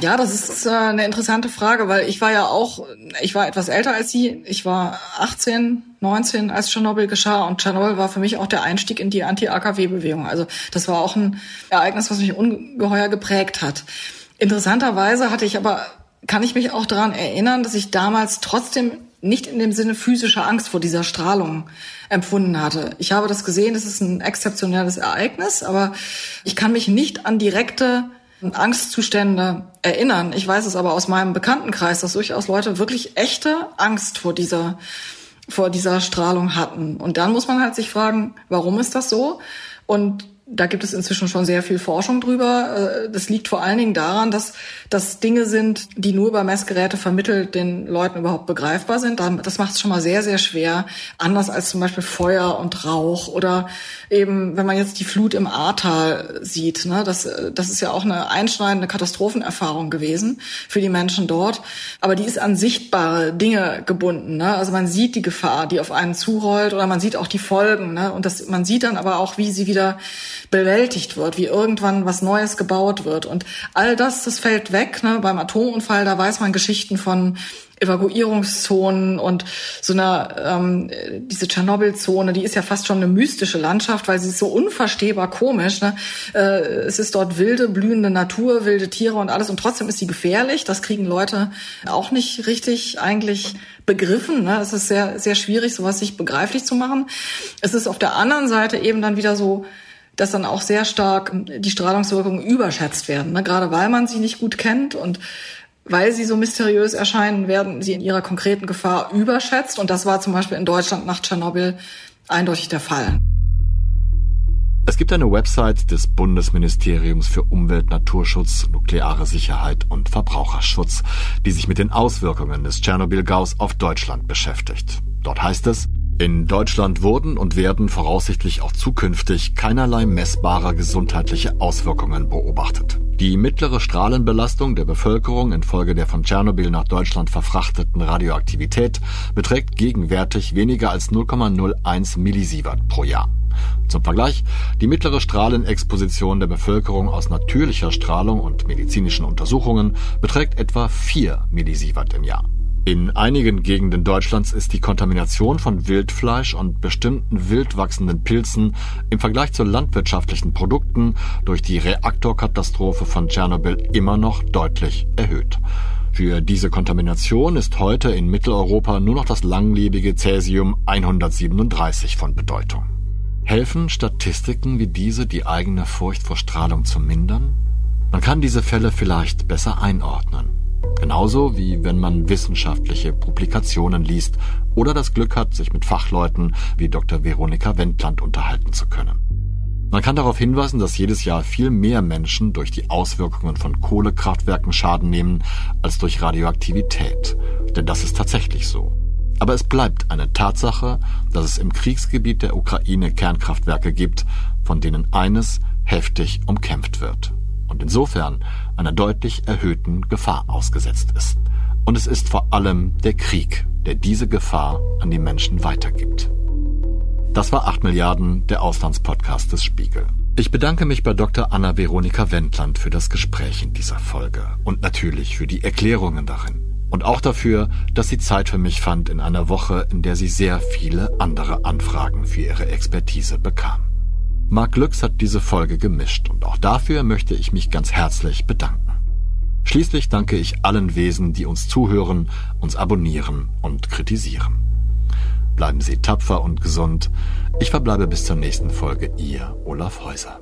Ja, das ist äh, eine interessante Frage, weil ich war ja auch, ich war etwas älter als Sie. Ich war 18, 19, als Tschernobyl geschah und Tschernobyl war für mich auch der Einstieg in die Anti-AKW-Bewegung. Also das war auch ein Ereignis, was mich ungeheuer geprägt hat. Interessanterweise hatte ich aber, kann ich mich auch daran erinnern, dass ich damals trotzdem nicht in dem Sinne physischer Angst vor dieser Strahlung empfunden hatte. Ich habe das gesehen, es ist ein exzeptionelles Ereignis, aber ich kann mich nicht an direkte Angstzustände erinnern. Ich weiß es aber aus meinem Bekanntenkreis, dass durchaus Leute wirklich echte Angst vor dieser, vor dieser Strahlung hatten. Und dann muss man halt sich fragen, warum ist das so? Und da gibt es inzwischen schon sehr viel Forschung drüber. Äh, das liegt vor allen Dingen daran, dass das Dinge sind, die nur über Messgeräte vermittelt den Leuten überhaupt begreifbar sind. Das macht es schon mal sehr, sehr schwer. Anders als zum Beispiel Feuer und Rauch oder eben, wenn man jetzt die Flut im Ahrtal sieht. Ne, das, das ist ja auch eine einschneidende Katastrophenerfahrung gewesen für die Menschen dort. Aber die ist an sichtbare Dinge gebunden. Ne? Also man sieht die Gefahr, die auf einen zurollt oder man sieht auch die Folgen. Ne? Und das, man sieht dann aber auch, wie sie wieder bewältigt wird, wie irgendwann was Neues gebaut wird. Und all das, das fällt weg. Ne? Beim Atomunfall, da weiß man Geschichten von Evakuierungszonen und so einer ähm, diese Tschernobyl-Zone, die ist ja fast schon eine mystische Landschaft, weil sie ist so unverstehbar komisch. Ne? Äh, es ist dort wilde, blühende Natur, wilde Tiere und alles und trotzdem ist sie gefährlich. Das kriegen Leute auch nicht richtig eigentlich begriffen. Ne? Es ist sehr sehr schwierig, sowas sich begreiflich zu machen. Es ist auf der anderen Seite eben dann wieder so dass dann auch sehr stark die Strahlungswirkungen überschätzt werden, ne? gerade weil man sie nicht gut kennt und weil sie so mysteriös erscheinen, werden sie in ihrer konkreten Gefahr überschätzt. Und das war zum Beispiel in Deutschland nach Tschernobyl eindeutig der Fall. Es gibt eine Website des Bundesministeriums für Umwelt, Naturschutz, nukleare Sicherheit und Verbraucherschutz, die sich mit den Auswirkungen des Tschernobyl-Gaus auf Deutschland beschäftigt. Dort heißt es, in Deutschland wurden und werden voraussichtlich auch zukünftig keinerlei messbare gesundheitliche Auswirkungen beobachtet. Die mittlere Strahlenbelastung der Bevölkerung infolge der von Tschernobyl nach Deutschland verfrachteten Radioaktivität beträgt gegenwärtig weniger als 0,01 Millisievert pro Jahr. Zum Vergleich, die mittlere Strahlenexposition der Bevölkerung aus natürlicher Strahlung und medizinischen Untersuchungen beträgt etwa 4 Millisievert im Jahr. In einigen Gegenden Deutschlands ist die Kontamination von Wildfleisch und bestimmten wild wachsenden Pilzen im Vergleich zu landwirtschaftlichen Produkten durch die Reaktorkatastrophe von Tschernobyl immer noch deutlich erhöht. Für diese Kontamination ist heute in Mitteleuropa nur noch das langlebige Cäsium 137 von Bedeutung. Helfen Statistiken wie diese, die eigene Furcht vor Strahlung zu mindern? Man kann diese Fälle vielleicht besser einordnen. Genauso wie wenn man wissenschaftliche Publikationen liest oder das Glück hat, sich mit Fachleuten wie Dr. Veronika Wendland unterhalten zu können. Man kann darauf hinweisen, dass jedes Jahr viel mehr Menschen durch die Auswirkungen von Kohlekraftwerken Schaden nehmen als durch Radioaktivität. Denn das ist tatsächlich so. Aber es bleibt eine Tatsache, dass es im Kriegsgebiet der Ukraine Kernkraftwerke gibt, von denen eines heftig umkämpft wird und insofern einer deutlich erhöhten Gefahr ausgesetzt ist. Und es ist vor allem der Krieg, der diese Gefahr an die Menschen weitergibt. Das war 8 Milliarden, der Auslandspodcast des Spiegel. Ich bedanke mich bei Dr. Anna Veronika Wendland für das Gespräch in dieser Folge und natürlich für die Erklärungen darin. Und auch dafür, dass sie Zeit für mich fand in einer Woche, in der sie sehr viele andere Anfragen für ihre Expertise bekam. Marc Glücks hat diese Folge gemischt und auch dafür möchte ich mich ganz herzlich bedanken. Schließlich danke ich allen Wesen, die uns zuhören, uns abonnieren und kritisieren. Bleiben Sie tapfer und gesund. Ich verbleibe bis zur nächsten Folge. Ihr Olaf Häuser.